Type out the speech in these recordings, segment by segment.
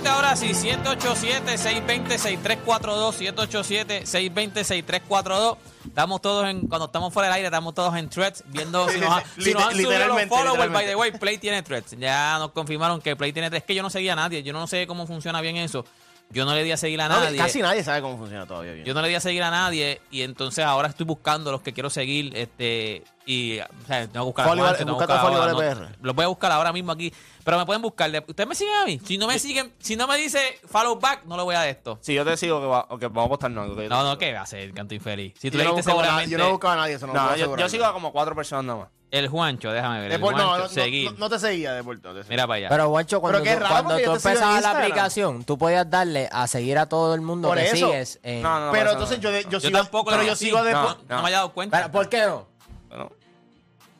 Bueno, gente, ahora sí, 787-620-6342, 787-620-6342. Estamos todos en, cuando estamos fuera del aire, estamos todos en threads, viendo si nos, ha- si nos han subido los followers. By the way, Play tiene threads. Ya nos confirmaron que Play tiene threads. Es que yo no seguía a nadie, yo no sé cómo funciona bien eso. Yo no le di a seguir a No, nadie. casi nadie sabe cómo funciona todavía bien. Yo no le di a seguir a nadie y entonces ahora estoy buscando los que quiero seguir este y o sea, tengo que buscar a Folio Vale- tengo buscar a- Folio no, Vale PR. Los voy a buscar ahora mismo aquí, pero me pueden buscar. ¿Ustedes me siguen a mí? Si no me siguen, si no me dice follow back, no lo voy a de esto. Si yo te sigo, que, va, que vamos a apostar no. que yo No, no. ¿qué va a ser, canto infeliz? Si tú yo, le diste seguramente yo no buscaba a nadie, eso no, No, yo, yo sigo a como cuatro personas nada más. El Juancho, déjame ver. Depor- no, Juancho, no, no, seguir. no, no te seguía, Deporte. no te seguía. Mira para allá. Pero, Guancho, cuando, Pero tú, raro, cuando tú empezabas la aplicación, tú podías darle a seguir a todo el mundo Por que eso. sigues. en- No, no, pero entonces yo, yo, yo sigo, tampoco pero yo sí, sigo a no, Deporte. no, me había dado cuenta. Pero, ¿Por qué no? Bueno,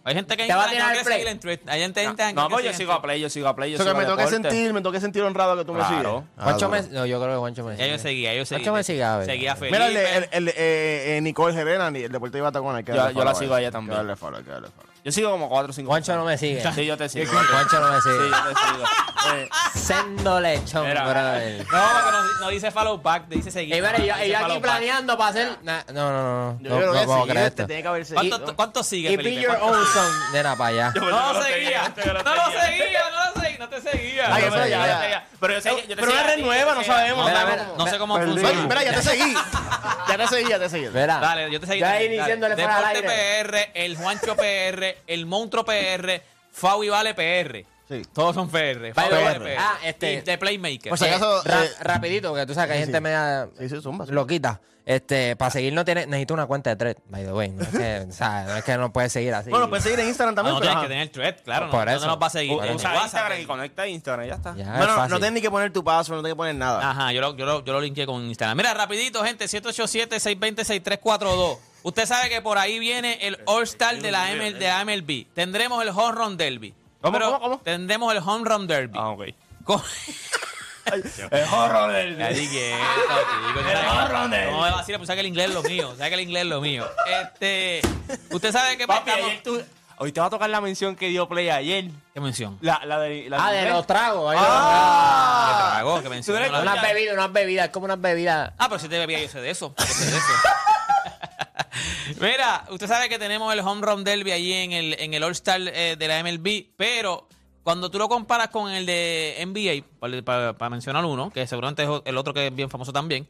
Hay gente que Te va a no tirar el play. seguir en Twitter. Hay gente, gente no, que pues yo sigo a Play, yo sigo a Play, yo que sigo me a toque sentir, me toque sentir honrado que tú me Claro. sigues. Juancho me, no, yo creo que Juancho me Ya sigue. yo seguía, yo seguía. Juancho me sigue, a ver. Seguía a Felipe. Mira, el, el, el, eh, eh, Nicole Herrera, el Deporte de Batacona. que Yo- yo la sigo a ella también. Que darle follow, que darle follow. Yo sigo como cuatro o cinco Juancho no me sigue. Sí, yo te sigo. Juancho no me Sí, sigue. yo te sigo. Eh, Sendo lechón, Mira. brother. No, porque no, no dice follow back, dice seguir. Y, mira, yo, Dice yo aquí follow back. planeando para hacer. Nah, no, no, no. Yo No, creo no, que puedo sí, creer este esto. tiene que haber seguido. ¿Cuánto, ¿Cuánto sigue, Y Felipe? be your ¿Cuánto- own son. Nena, para allá. No lo seguía, no lo seguía, te seguía. Eso te ya, seguía. ya. Pero yo yo te Pero una a red ti, nueva, yo no te sabemos. No, Mira, sé mira, cómo- no sé cómo Mira, funciona. mira, ya te seguí. Ya te seguí, ya te seguí. Mira. Dale, yo te seguí. Ya también, iniciándole dale. fuera al Deporte PR, el Juancho PR, el Monstruo PR, Fau y Vale PR. Sí. Todos son Vale PR. ah, este- de Playmaker. Por si acaso, Eh, ra- eh, rapidito, que tú sabes que hay sí, gente sí. media Sí, sí, zumba. zumba. loquita. Este, para seguir no tiene, necesito una cuenta de thread, by the way. No es que, o sea, no es que no puedes seguir así. Bueno, puedes seguir en Instagram también. no pero tienes ajá. que tener thread, claro. No, Por no eso. nos va a seguir. Por En eso. Usa WhatsApp, Instagram y conecta Instagram y ya está. Ya, es Bueno, no tienes ni que poner tu password, no tienes que poner nada. Ajá, yo lo, yo lo, yo lo linké con Instagram. Mira, rapidito, gente, 787-620-6342. Usted sabe que por ahí viene el All-Star de la, ML, de la MLB. Tendremos el Home Run Derby. ¿Cómo, Pero cómo, cómo? Tendremos el Home Run Derby. Ah, ok. Con- El horror del... Ya esto, chico, El Run Derby. No me vaciles, pues sabe que el inglés es lo mío. Sabe que el inglés es lo mío. Este, usted sabe que Papi, estamos- ayer tú... Hoy te va a tocar la mención que dio Play ayer. ¿Qué mención? La, la de... La Ah, de los tragos. ahí ¿Qué Ah. trago? ¿Qué mención? Tú eres No Unas bebidas, unas bebidas, es como unas bebidas. Ah, pero si te bebía, yo sé de eso. Yo sé de eso. Mira, usted sabe que tenemos el Home Run Derby allí en el, en el All-Star eh, de la MLB, pero cuando tú lo comparas con el de NBA, para, para- para mencionar uno, que seguramente es el otro que es bien famoso también,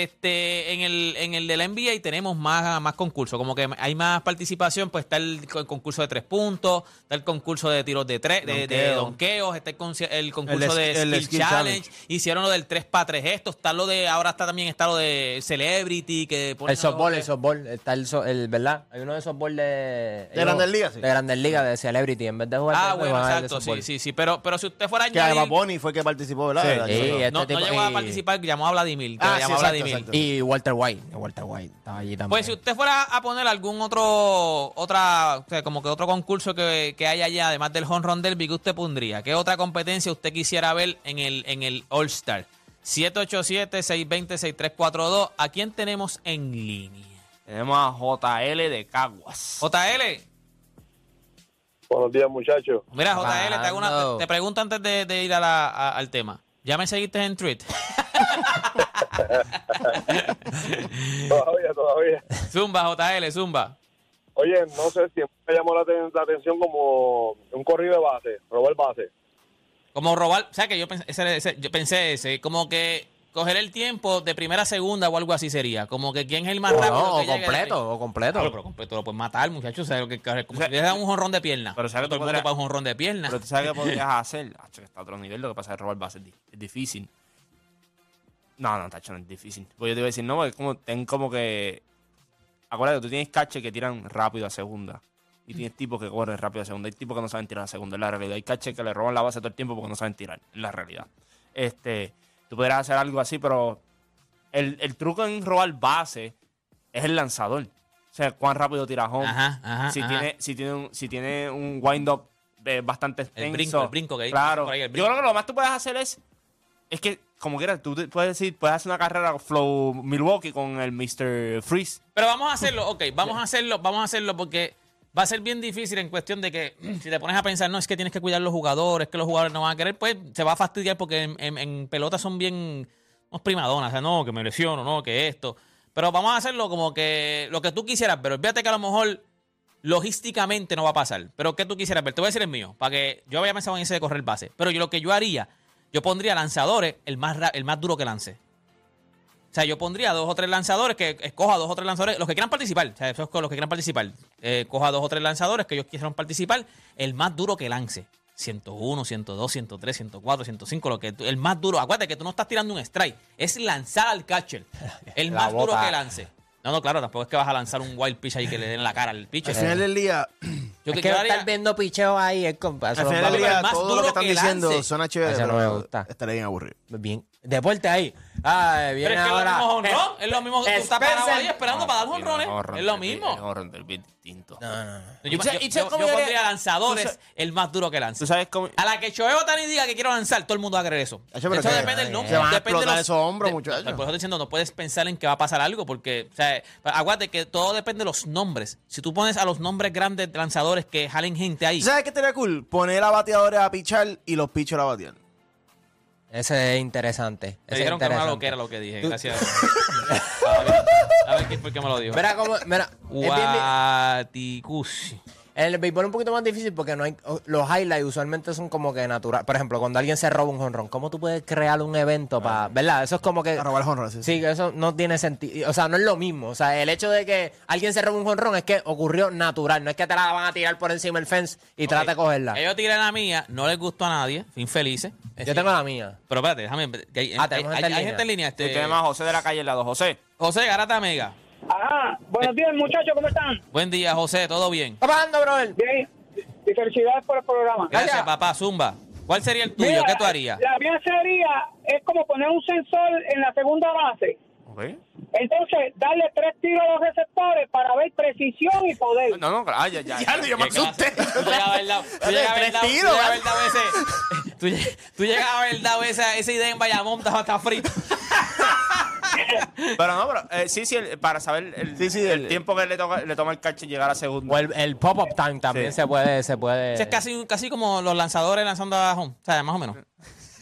este, en el, en el de la NBA tenemos más, más concursos, como que hay más participación, pues está el, co- concurso de tres puntos, está el concurso de tiros de tres, de, de Donkeo. donkeos, está el, el concurso El de Skill Skill Challenge, Challenge. hicieron lo del 3 para 3 esto, está lo de, ahora está también está lo de Celebrity, que El softball, el softball. Está el, so- el ¿verdad? Hay uno de softball de... ¿De Grandes Ligas, sí? De Grandes Ligas, de Celebrity. En vez de jugar... Ah, de bueno, exacto, sí, sí, sí, pero, pero si usted fuera Que añadir- Eva Boni fue que participó, ¿verdad? Sí, ¿Verdad? sí, Yo- este no, no llegó a participar, llamó a Vladimir, que Ah, le sí, llamó a exacto, Vladimir. Exacto. Y Walter White. Walter White estaba allí también. Pues si usted fuera a poner algún otro, otra, o sea, como que otro concurso que, que haya allá, además del Home Run Derby, ¿qué usted pondría? ¿Qué otra competencia usted quisiera ver en el, en el All Star? 787-620-6342. ¿A quién tenemos en línea? Tenemos a JL de Caguas. JL. Buenos días, muchachos. Mira, JL, te, hago una- te, te pregunto antes de, de ir a la- a- al tema. ¿Ya me seguiste en tweet? Todavía, todavía. zumba, JL, zumba. Oye, no sé si me llamó la, la atención como un corrido de base, robar base. Como robar, o sea que yo pensé ese, ese- yo pensé ese, como que coger el tiempo de primera a segunda o algo así sería. Como que quién es el más O rápido. no, o que completo, o completo. Claro, pero completo lo puedes matar, muchachos. O sea, que, que- como O sea, si le dan un jonrón de pierna. pero ¿sabes todo que el tú mundo podrías- para un jonrón de pierna. Pero tú sabes qué podrías hacer. Acho, que está a otro nivel. Lo que pasa es que robar base es difícil. No, no, tacho, no es difícil. Pues yo te iba a decir, no, es como, ten como que. Acuérdate, tú tienes catches que tiran rápido a segunda. Y tienes tipos que corren rápido a segunda. Hay tipos que no saben tirar a segunda, es la realidad. Hay catches que le roban la base todo el tiempo porque no saben tirar, es la realidad. Este, tú podrías hacer algo así, pero El, el truco en robar base es el lanzador. O sea, cuán rápido tira home. Ajá, ajá, si, ajá. Tiene, si, tiene un, si tiene un wind-up eh, bastante extenso. brinco, el brinco que hay Claro. por ahí, el Yo creo que lo más tú puedes hacer es. Es que, como quieras, tú puedes decir, puedes hacer una carrera flow Milwaukee con el Mr. Freeze. Pero vamos a hacerlo, ok, vamos a hacerlo, vamos a hacerlo porque va a ser bien difícil en cuestión de que si te pones a pensar, no, es que tienes que cuidar los jugadores, que los jugadores no van a querer, pues se va a fastidiar porque en, en- en pelota son bien unos primadonas, o sea, no, que me lesiono, no, que esto. Pero vamos a hacerlo como que lo que tú quisieras, pero fíjate que a lo mejor logísticamente no va a pasar. Pero ¿qué tú quisieras ver? Te voy a decir el mío, para que yo había pensado en ese de correr base. Pero yo lo que yo haría, yo pondría lanzadores el más, el más duro que lance. O sea, yo pondría dos o tres lanzadores que escoja dos o tres lanzadores, los que quieran participar, o sea, esos con los que quieran participar, eh, coja dos o tres lanzadores que ellos quieran participar, el más duro que lance. 101, 102, 103, 104, 105, lo que tú- el más duro. Acuérdate que tú no estás tirando un strike, es lanzar al catcher. El La más duro que lance. No, no, claro, tampoco es que vas a lanzar un wild pitch ahí que le den en la cara al pitcher. Al final del día, Yo es que que yo haría- estar viendo picheo ahí con- eso al final del el día, más todo lo duro que están que diciendo suena chévere, Eso no pero me gusta. estaré bien aburrido. bien. Deporte ahí. Ay, viene Pero es que ahora. es lo mismo jonrón, es lo mismo que tú estás parado ahí esperando para dar jonrones. Es lo mismo. Jonrón del bien distinto. No, no, no. Yo, Y se- yo- yo- yo pondría lanzadores tú sa- el más duro que lance. ¿Tú sabes cómo? A la que Shohei Otani diga que quiero lanzar, todo el mundo va a creer eso. Eso que- depende del nombre. se van a depende de explotar los- esos hombros, de- muchachos. Por eso estoy diciendo, no puedes pensar en que va a pasar algo porque, o sea, aguante que todo depende de los nombres. Si tú pones a los nombres grandes de lanzadores que jalen gente ahí. ¿Tú ¿Sabes qué estaría cool? Poner a bateadores a pichar y los pitchers a batear. Ese es interesante. Te dijeron que era una interesante. loquera lo que dije. Gracias. a ver, a ver el que me lo dijo. Mira cómo. Mira, Guaticusi. En el béisbol es un poquito más difícil porque no hay los highlights usualmente son como que natural. Por ejemplo, cuando alguien se roba un jonrón, ¿cómo tú puedes crear un evento para, verdad? Eso es como que A robar jonrones, sí, sí. Sí, que eso no tiene sentido, o sea, no es lo mismo, o sea, el hecho de que alguien se robe un jonrón es que ocurrió natural, no es que te la van a tirar por encima del fence y trate de cogerla. Ellos tiré la mía, no les gustó a nadie, infelices. Yo tengo la mía. Pero espérate, déjame. que hay, Ah, hay- tenemos hay- gente en hay línea. gente en línea. Este, Este, tenemos a José de la calle al lado. José. José Garata Mega. Ajá, buenos días muchachos, ¿cómo están? Buen día, José, ¿todo bien? ¿Qué pasando, brother? Bien, y felicidades por el programa. Gracias, papá. Zumba. ¿Cuál sería el tuyo? Mira, ¿Qué tú harías? La mía sería, es como poner un sensor en la segunda base. Entonces, darle tres tiros a los receptores para ver precisión y poder. No, no, ay, ya, ya. Ya, yo me asusté. Tú llegabas a haber dado- ese- tú lleg- Tú llegabas a dado esa, esa idea en Bayamón, estaba hasta frito. Pero no, pero eh, sí, sí, el- para saber el, Sí, sí, el el- tiempo que le, toca, le toma el catch llegar a segunda. O el, el pop-up time también Sí. se puede, se puede. Es casi, casi como los lanzadores lanzando a home. O sea, más o menos.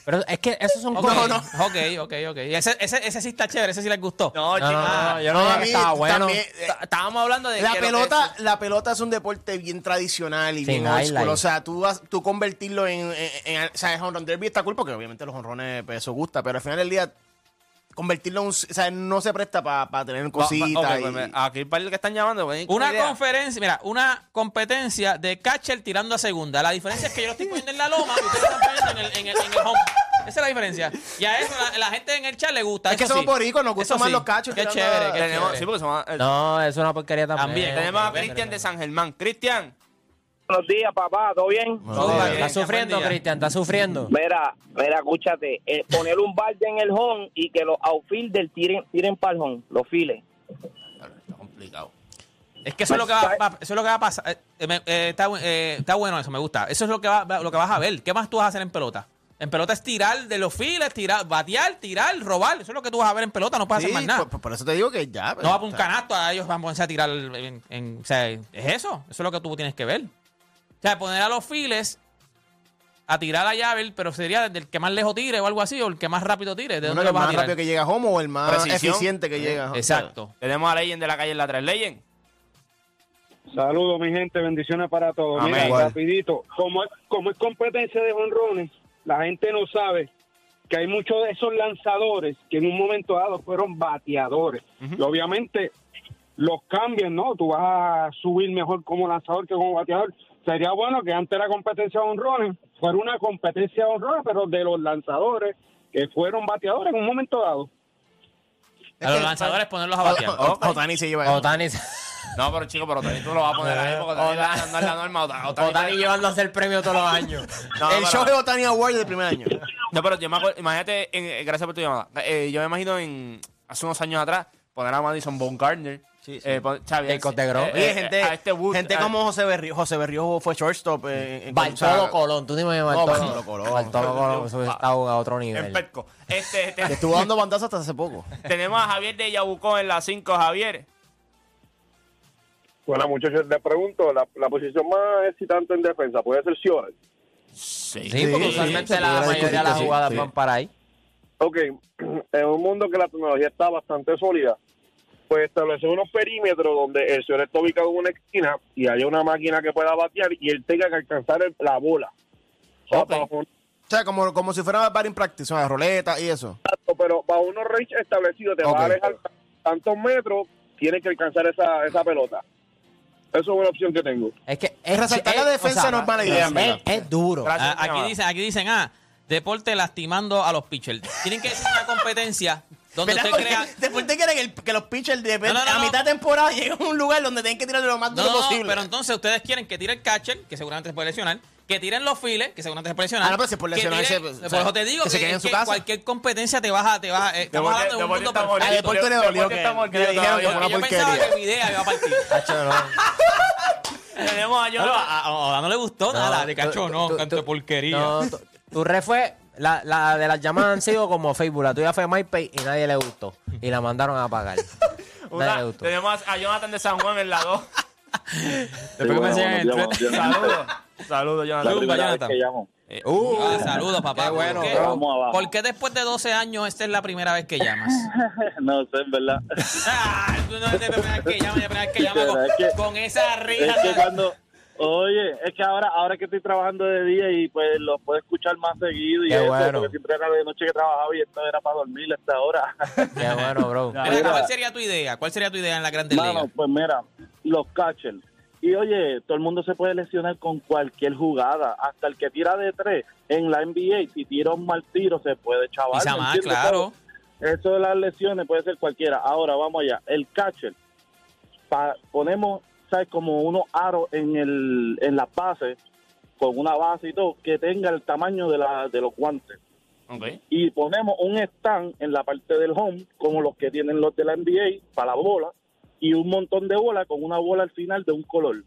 Pero es que esos son Ok, cosas. Ok, ok, ok. Y ese, ese, ese sí está chévere, ese sí les gustó. No, No, no, yo no, No, dije a que mí estaba bueno. también, eh, Estábamos hablando de La que lo que pelota, es- la pelota es un deporte bien tradicional y Sin bien old school. highlight. O sea, tú, vas- tú convertirlo en, en, en- O sea, el home run derby está cool porque obviamente los honrones, pues eso gusta, pero al final del día, convertirlo en un. O sea, no se presta para tener Va- cositas. y- pues, aquí el par que están llamando. pues, Una idea. conferencia, mira, una competencia de catcher tirando a segunda. La diferencia es que yo lo estoy poniendo en la loma y ustedes lo están poniendo en el, en el, en el home. Esa es la diferencia. Y a eso la, la gente en el chat le gusta. Es que somos sí. boricuas, nos gustan más sí. los cachos Qué chévere, a- qué Tenemos, chévere. sí, porque somos- eh, No, es una porquería también. También. tenemos a Cristian de San Germán. Cristian. Buenos días, papá, ¿todo bien? Todo Bien. bien, ¿Estás buen sufriendo. Cristian? ¿Estás sufriendo? Mira, mira, escúchate, eh, poner un balde en el home y que los outfielders tiren, tiren para el home, los files. Está complicado. Es que eso es lo que va, va- eso es lo que va a pasar. Eh, eh, me- eh, está, bu- eh, está bueno eso, me gusta. Eso es lo que, va, va- lo que vas a ver. ¿Qué más tú vas a hacer en pelota? En pelota es tirar de los files, tirar, batear, tirar, robar. Eso es lo que tú vas a ver en pelota, no puedes Sí, hacer más nada. por, por- por eso te digo que ya. pues, No va para un canasto, a ellos van a ponerse a tirar. En, en- o sea, es eso. Eso es lo que tú tienes que ver. O sea, poner a los files a tirar la llave, pero sería desde el que más lejos tire o algo así, o el que más rápido tire. ¿De dónde el vas a más tirar? rápido que llega a home o el más Precisión. eficiente que llega a home. Exacto. Tenemos a Leyen de la calle en la 3. Leyen. Saludos, mi gente, bendiciones para todos. Amén. Mira, Igual. rapidito, como es, como es competencia de jonrones, la gente no sabe que hay muchos de esos lanzadores que en un momento dado fueron bateadores. Y obviamente los cambian, ¿no? Tú vas a subir mejor como lanzador que como bateador. Sería bueno que antes la competencia de honrones fuera una competencia de honrones, pero de los lanzadores que fueron bateadores en un momento dado. A los lanzadores ponerlos a batear. Otani se lleva. Otani, No, pero chico, pero Otani tú lo vas a poner ahí porque Otani no es la norma. Otani- llevándose el premio todos los años. El show de Otani Award del primer año. No, pero yo me acuerdo, imagínate, en- eh, gracias por tu llamada. Eh, yo me imagino en hace unos años atrás, poner a Madison Baumgartner. Sí, sí. eh, Jacob eh, eh, Oye, eh, gente, a este Wood, gente a- como José Berrío. José Berrío fue shortstop. eh, en- Bartolo Colón, tú dime No, Bartolo. Bartolo Colón. Bartolo Colón, eso está a otro en nivel. Petco. Este, te- Que estuvo dando bandazos hasta hace poco. tenemos a Javier de Yabucó en la 5, Javier. Bueno, muchachos, les pregunto, la, la posición más excitante en defensa puede ser Ciores. Sí. Sí, porque Sí, usualmente sí, la mayoría de las sí, jugadas sí. van para ahí. Ok, en un mundo que la tecnología está bastante sólida, pues establecer unos perímetros donde el señor está ubicado en una esquina y haya una máquina que pueda batear y él tenga que alcanzar el- la bola. O sea, Ok. bajo un- O sea, como, como si fuera batting practice, una roleta y eso. pero bajo unos range establecidos, te Ok. va a alejar tantos metros, tienes que alcanzar esa, esa pelota. Eso es una opción que tengo. Es que Es resaltar la defensa no es mala idea, Es, es duro. Gracias, aquí dicen, aquí dicen, ah, deporte lastimando a los pitchers. Tienen que decir una competencia donde usted Porque crea. Después te quieren el- que los pitchers de, No, no, no, a no. mitad de temporada lleguen a un lugar donde tienen que tirar lo más No, duro no, no, posible. pero entonces ustedes quieren que tire el catcher, que seguramente se puede lesionar, que tiren los files, que seguramente se puede lesionar. Ah, no, pero si por que lesionarse, tiren- pues, o por sea, eso te digo que que, se quede en es su que casa. cualquier competencia te vas a, te vas a- eh, estamos hablando de un mundo perfecto. Deporte le dolió que- que le dijeron que fue una Yo pensaba porquería. que mi idea iba a partir. Tenemos a No, Jonathan. a, a- a- no le gustó nada, de cacho, no, tú- canto de tú- porquería. No, tu, tu re fue. La, la de las llamadas han sido como Facebook. La tuya fue MyPay y nadie le gustó. Y la mandaron a pagar. Una- nadie le gustó. tenemos a Jonathan de San Juan en la 2. Después que me enseñan el thread. Saludos. Saludos, Jonathan. Zumba, Jonathan. llamo. Eh, Uh, ah, saludos, papá. qué bueno, ¿Por qué. Vamos por qué después de 12 años esta es la primera vez que llamas? no sé, en verdad. Ah, tú no es la primera vez que llamas, es la primera vez que llamas con, Es que- con esa risa. Es que cuando, oye, es que ahora, ahora que estoy trabajando de día y pues lo puedo escuchar más seguido y Qué eso, bueno. porque siempre era de noche que trabajaba y esto era para dormir a esta hora. Qué bueno, bro. Acá, ¿Cuál sería tu idea? ¿Cuál sería tu idea en la Grandes Mano, Ligas? pues mira, los catchers. Y oye, todo el mundo se puede lesionar con cualquier jugada, hasta el que tira de tres en la NBA, si tira un mal tiro se puede chaval. Quizá ¿me más, claro. Eso de las lesiones puede ser cualquiera. Ahora vamos allá, el catcher, pa- ponemos, ¿sabes? Como unos aros en, el, en la base, con una base y todo, que tenga el tamaño de, la, de los guantes. Y ponemos un stand en la parte del home, como los que tienen los de la NBA, para la bola, y un montón de bolas con una bola al final de un color,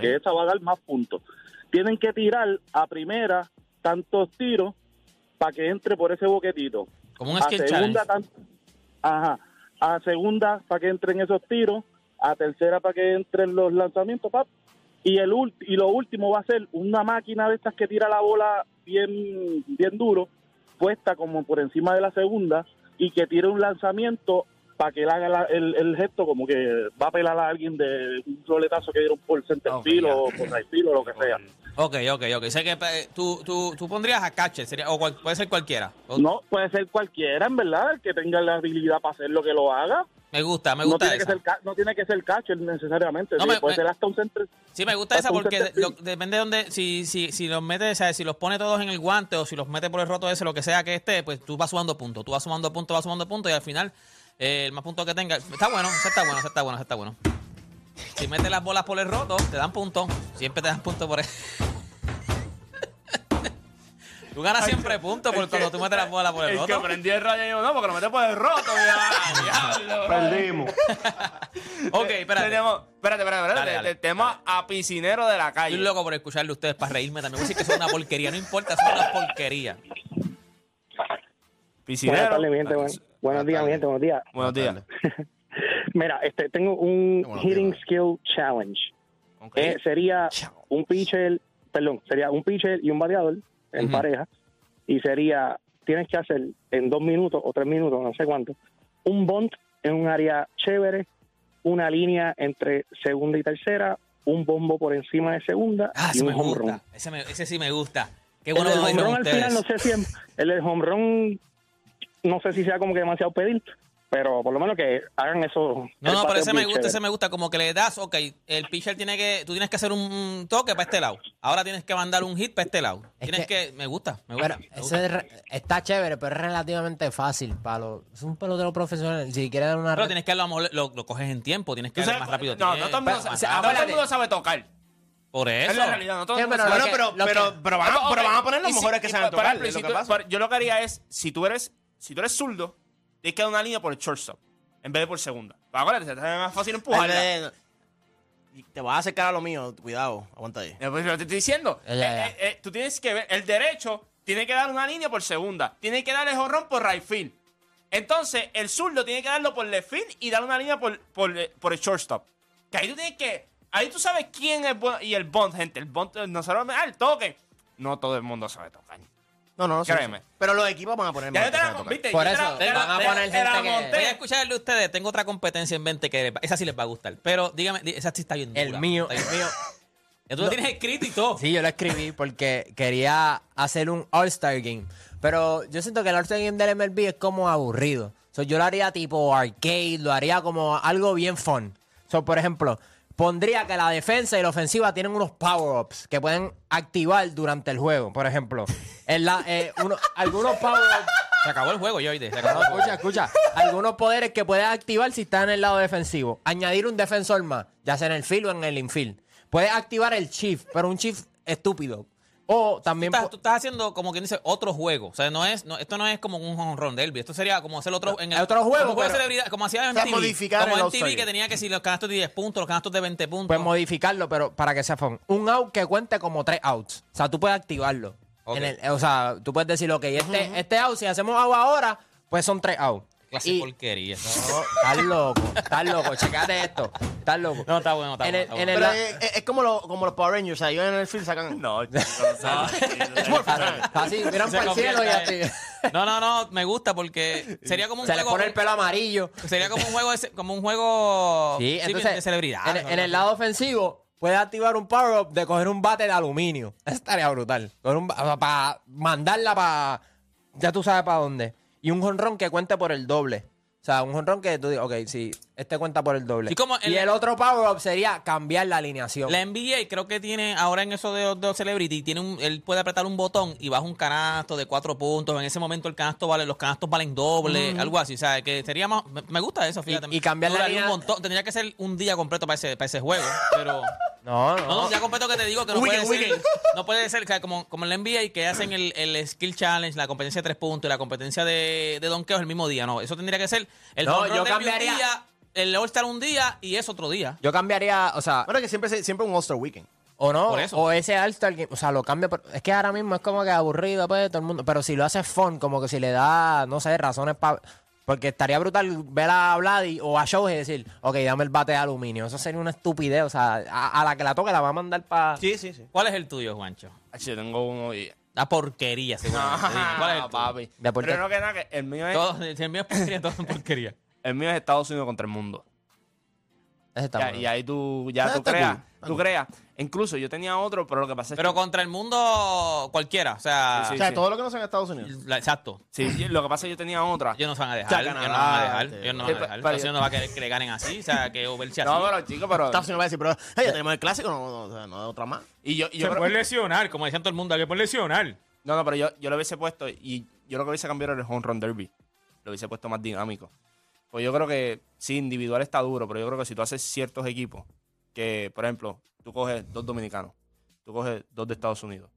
que esa va a dar más puntos. Tienen que tirar a primera tantos tiros para que entre por ese boquetito Como un a segunda tan- ajá, a segunda para que entren esos tiros, a tercera para que entren los lanzamientos, pap, y el y lo último va a ser una máquina de estas que tira la bola bien bien duro, puesta como por encima de la segunda y que tire un lanzamiento para que él haga la- el, el gesto como que va a pelar a alguien de un roletazo que dieron por center Ok, field ya. o por right o lo que sea. Ok, ok, ok. Sé que eh, tú, tú, tú pondrías a catcher, sería, o cual- puede ser cualquiera. No, puede ser cualquiera, en verdad, el que tenga la habilidad para hacer lo que lo haga. Me gusta, me no gusta tiene, que ser, no tiene que ser catcher necesariamente. No, sí, me- puede me- ser hasta un centro. Sí, me gusta esa porque lo- depende de dónde, si, si, si los metes, o sea, si los pone todos en el guante o si los mete por el roto ese, lo que sea que esté, pues tú vas sumando puntos, tú vas sumando puntos, vas sumando puntos y al final eh, el más puntos que tenga, está bueno, está bueno, está bueno, está bueno. Si metes las bolas por el roto, te dan puntos, siempre te dan puntos por eso. Tú ganas siempre puntos por cuando tú metes las bolas por el El que roto. prendió el radio y dijo, no, porque lo mete por el roto. ya, diablo. Perdimos. Ok, espérate. Tenemos, espérate, espérate, espérate. Dale, dale, Tenemos a piscinero de la calle. Estoy loco por escucharle a ustedes para reírme también. Voy a decir que son una porquería, no importa, son una porquería. Piscinero. Buenas tardes, mi gente. Buen- buenos días, mi gente. Buenos días. Buenos días. Mira, este, tengo un Buenos hitting días. skill challenge. Ok. Eh, sería un pitcher, perdón, sería un pitcher y un bateador en pareja. Y sería, tienes que hacer en dos minutos o tres minutos, no sé cuánto, un bunt en un área chévere, una línea entre segunda y tercera, un bombo por encima de segunda Ah, y ese un me home gusta. run. Ese, me- ese sí me gusta. Qué El bueno lo home run al final, no sé si el del home run, no sé si sea como que demasiado pedir, pero por lo menos que hagan eso. No, no, pero ese me gusta, ese me gusta. Como que le das, ok, el pitcher tiene que, tú tienes que hacer un toque para este lado. Ahora tienes que mandar un hit para este lado. Es Tienes que- que, me gusta, me gusta. Pero me ese gusta. es re- está chévere, pero es relativamente fácil para los. Es un pelotero profesional. Si quieres dar una. Pero tienes que darlo, lo, lo coges en tiempo, tienes que darle más rápido. No, no tiempo, todo el mundo sabe- rápido. no todo el mundo sabe tocar. Por eso. Es la realidad, no todo Sí, pero lo Bueno, que- pero, lo que- pero, pero, van, pero van a poner los y si- mejores que saben tocar. lo yo lo que haría es, si tú eres, si tú eres zurdo, tienes que dar una línea por el shortstop en vez de por segunda. Pero acuérdate, se te hace más fácil empujar. Y Te vas a acercar a lo mío, cuidado, aguanta ahí. Eh, pues, lo que te estoy diciendo. Ya, ya, ya. Eh, eh, eh, tú tienes que ver, el derecho tiene que dar una línea por segunda. Tiene que dar el jonrón por right field. Entonces, el zurdo tiene que darlo por left field y dar una línea por, por, por el shortstop. Que ahí tú tienes que. Ahí tú sabes quién es bueno. Y el bond, gente. El bond, no solo. Ah, el toque. No todo el mundo sabe tocar. No, no, no. Créeme. sí. Pero los equipos van a poner Ya. Por Yo te eso, la- te la- van a te- poner te la gente que- monté. Voy a escucharle a ustedes. Tengo otra competencia en mente que esa sí les va a gustar. Pero dígame, di- esa sí está bien El mío, Está el bien. mío. Tú lo tienes escrito y todo. Sí, yo lo escribí porque quería hacer un All-Star Game. Pero yo siento que el All-Star Game del MLB es como aburrido. So, yo lo haría tipo arcade, lo haría como algo bien fun. So, por ejemplo, pondría que la defensa y la ofensiva tienen unos power-ups que pueden activar durante el juego. Por ejemplo, en la, eh, uno- algunos power-ups Se acabó el juego, yo oíste. Se acabó no, el juego. escucha, escucha. Algunos poderes que puedes activar si estás en el lado defensivo. Añadir un defensor más, ya sea en el field o en el infield. Puedes activar el chief, pero un chief estúpido. O también... Tú estás, pu- tú estás haciendo como quien dice otro juego. O sea, no es, no, esto no es como un home run derby. Esto sería como hacer otro en el, Otro juego, como, de pero- celebridad, como hacía en MTV. modificar como en MTV que tenía que si los canastos de 10 puntos, los canastos de 20 puntos. Puedes modificarlo, pero para que sea fun. Un out que cuente como tres outs. O sea, tú puedes activarlo. En el- o sea, tú puedes decir, ok, este, este out, si hacemos out ahora, pues son tres outs. Clase Y- de porquería. No, estás loco, estás loco, checate esto. Estás loco. No, está bueno, está En bueno. el- está en bueno. el- Pero es, es- es como, lo- como los Power Rangers. O sea, ellos en el field sacan. No, chicos, o sea, Así, miran para el cielo y así. No, no, no, me gusta porque sería como un Se le juego. pone el pelo amarillo. Sería como un juego, de ce- como un juego Sí, sí, entonces, de celebridad. En, en el lado ofensivo, puedes activar un power-up de coger un bate de aluminio. Eso estaría brutal. Coger un ba- o sea, para mandarla para. Ya tú sabes para dónde. Y un jonrón que cuente por el doble. O sea, un jonrón que tú digas, ok, sí, este cuenta por el doble. Sí, como y el- otro power-up sería cambiar la alineación. La NBA creo que tiene, ahora en eso de, de Celebrity, tiene un, él puede apretar un botón y baja un canasto de cuatro puntos. En ese momento el canasto vale, los canastos valen doble, algo así. O sea, que sería más, me, me gusta eso, fíjate. Y- y cambiar la Duraría un línea- montón. Tendría que ser un día completo para ese, para ese juego, pero... No, no. No, día completo que te digo que no Weekend, puede ser, weekend. no puede ser que como, como en la NBA que hacen el, el Skill Challenge, la competencia de tres puntos y la competencia de, de donkeos el mismo día. No, eso tendría que ser el No, yo derby un cambiaría- día, el All-Star un día y es otro día. Yo cambiaría, o sea, Bueno, que siempre, se- siempre un All-Star Weekend. o no, Por eso. o ese All-Star Game, o sea, lo cambia. por- es que ahora mismo es como que aburrido, pues, todo el mundo. Pero si lo haces fun, como que si le da, no sé, razones para. Porque estaría brutal ver a Vladi o a Shohei y decir, ok, dame el bate de aluminio. Eso sería una estupidez. O sea, a, a la que la toque la va a mandar para. Sí, sí, sí. ¿Cuál es el tuyo, Juancho? Ach, yo tengo uno y... La porquería, seguramente. ¿Cuál es el tuyo? papi. Pero no que nada, que el mío es, Todo, si el mío es porquería, todo es porquería. el mío es Estados Unidos contra el mundo. Ese está bueno. y ahí tú, ya Ah, tú creas, cool. Tú creas. Incluso yo tenía otro, pero lo que pasa es Pero que... contra el mundo cualquiera, o sea... Sí, o sea, sí. todo lo que no sea en Estados Unidos. la- exacto. Sí, lo que pasa es que yo tenía otra. Ellos no se van a O dejar, sea, ellos no van a dejar, ellos no van a dejar. pero- Estados Unidos no va a querer que le ganen así, o sea, que o verse así. No, pero chicos, pero... Estados Unidos va a decir, pero hey, ya tenemos el clásico, no, no, o sea, no otra más. Y yo, y yo Se creo- puede lesionar, como decían todo el mundo, que puede lesionar. No, no, pero yo, yo lo hubiese puesto y yo lo que hubiese cambiado era el home run derby. Lo hubiese puesto más dinámico. Pues yo creo que sí, individual está duro, pero yo creo que si tú haces ciertos equipos, que por ejemplo, tú coges dos dominicanos, tú coges dos de Estados Unidos,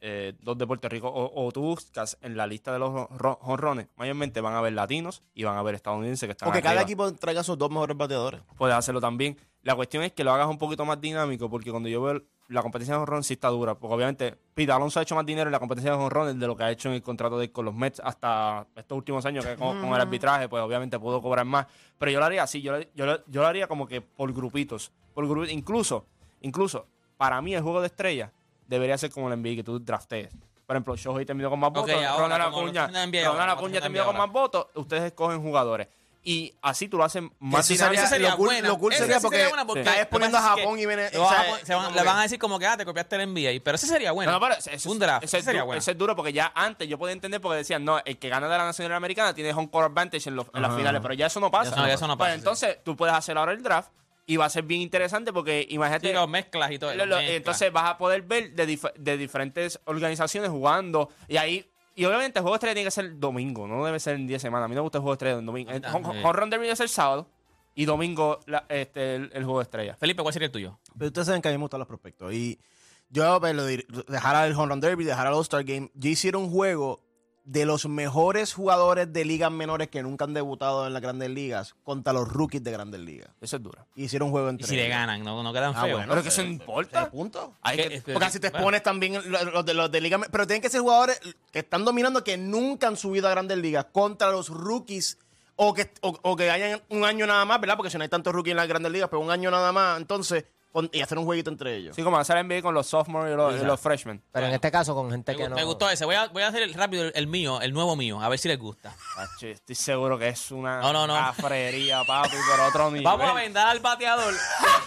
eh, dos de Puerto Rico, o, o tú buscas en la lista de los ro- jonrones, mayormente van a ver latinos y van a ver estadounidenses que están Porque cada arriba. equipo traiga sus dos mejores bateadores. Puedes hacerlo también. La cuestión es que lo hagas un poquito más dinámico, porque cuando yo veo la competencia de jonrón sí está dura. Porque obviamente Pete Alonso ha hecho más dinero en la competencia de jonrón de lo que ha hecho en el contrato de con los Mets hasta estos últimos años, que con, con el arbitraje, pues obviamente pudo cobrar más. Pero yo lo haría así, yo, lo- yo, yo lo haría como que por grupitos. Por grupitos. Incluso, incluso, para mí el juego de estrellas debería ser como el NBA, que tú draftees. Por ejemplo, Shohei terminó con más votos, Ronald Acuña, Ronald Acuña terminó con más votos, ustedes escogen jugadores. Y así tú lo haces más Eso dinámico. Sería lo cool, buena. lo cool sería sí porque sería porque poniendo a Japón y o sea, se van- le van a decir como que, ah, te copiaste el NBA. Pero ese sería bueno. No, no, pero ese- ese- un draft. Ese, Ese es sería bueno. ese es duro porque ya antes yo podía entender porque decían, no, el que gana de la Nacional Americana tiene home court advantage en, los- en las finales, pero ya eso no pasa. Eso no- ya eso no Pues pasa, sí. entonces tú puedes hacer ahora el draft y va a ser bien interesante porque imagínate. Sí, los mezclas y todo. lo- los lo- mezclas. entonces vas a poder ver de, dif- de diferentes organizaciones jugando y ahí. Y obviamente el juego de estrella tiene que ser domingo, no debe ser en 10 semanas. A mí no me gusta el juego de estrella en domingo. El home, run derby debe ser sábado y domingo la- este, el, el juego de estrella. Felipe, ¿cuál sería el tuyo? Pero ustedes saben que a mí me gustan los prospectos. Y yo pues, lo dir- dejar al Home Run Derby, dejar al All-Star Game. Yo hiciera un juego de los mejores jugadores de ligas menores que nunca han debutado en las grandes ligas contra los rookies de grandes ligas. Eso es duro. Y hicieron un juego Y entre si le ganan, no, no quedan Ah, feos. bueno, Pero que eso no importa. punto. Hay Que- Porque así te bueno. expones también los, de los de liga, pero tienen que ser jugadores que están dominando que nunca han subido a grandes ligas contra los rookies o que o, o que hayan un año nada más, ¿verdad? Porque si no hay tantos rookies en las grandes ligas, pero un año nada más, entonces con- y hacer un jueguito entre ellos. Sí, como hacer NBA con los sophomores y los, y los freshmen. Pero en este caso con gente Me, que no... me gustó ese. Voy a, voy a hacer el- rápido el, el mío, el nuevo mío, a ver si les gusta. Estoy seguro que es una No, no, no. cafrería, papi, por otro nivel. Vamos a vendar al bateador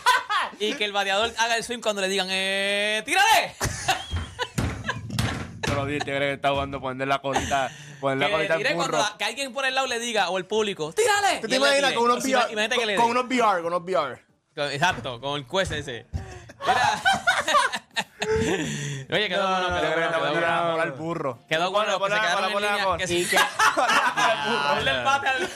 y que el bateador haga el swing cuando le digan, ¡eh, tírale! Todos los días el tigre que está jugando poner la colita, poner la colita burro. la- que alguien por el lado le diga, o el público, ¡tírale! ¿Tú Y te le imaginas con unos VR? Con, con unos VR, con unos VR. Exacto, con el quest ese. Oye, quedó No, bueno, no, quedó no, bueno, no, quedó no, bueno. no, no, al burro. Quedó bueno, que se Ponla, quedaron en línea. que se- el al-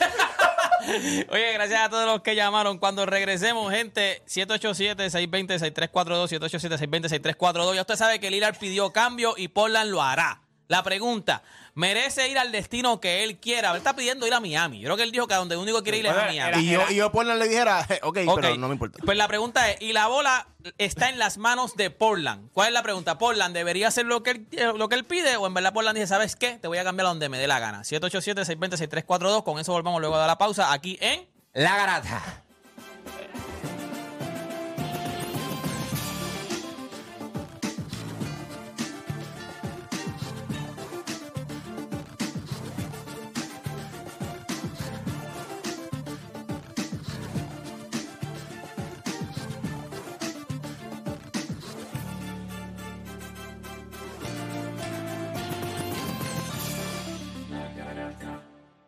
Oye, gracias a todos los que llamaron. Cuando regresemos, gente, 787-620-6342, 787-620-6342. Ya usted sabe que Lillard pidió cambio y Portland lo hará. La pregunta, ¿merece ir al destino que él quiera? Él está pidiendo ir a Miami. Yo creo que él dijo que a donde único quiere ir es a Miami. Y yo, y yo Portland le dijera, ok, Ok, pero no me importa. Pues la pregunta es, ¿y la bola está en las manos de Portland? ¿Cuál es la pregunta? ¿Portland debería hacer lo que él, eh, lo que él pide o en verdad Portland dice, ¿sabes qué? Te voy a cambiar a donde me dé la gana. 787-620-6342. Con eso volvamos luego de la pausa aquí en... La garata.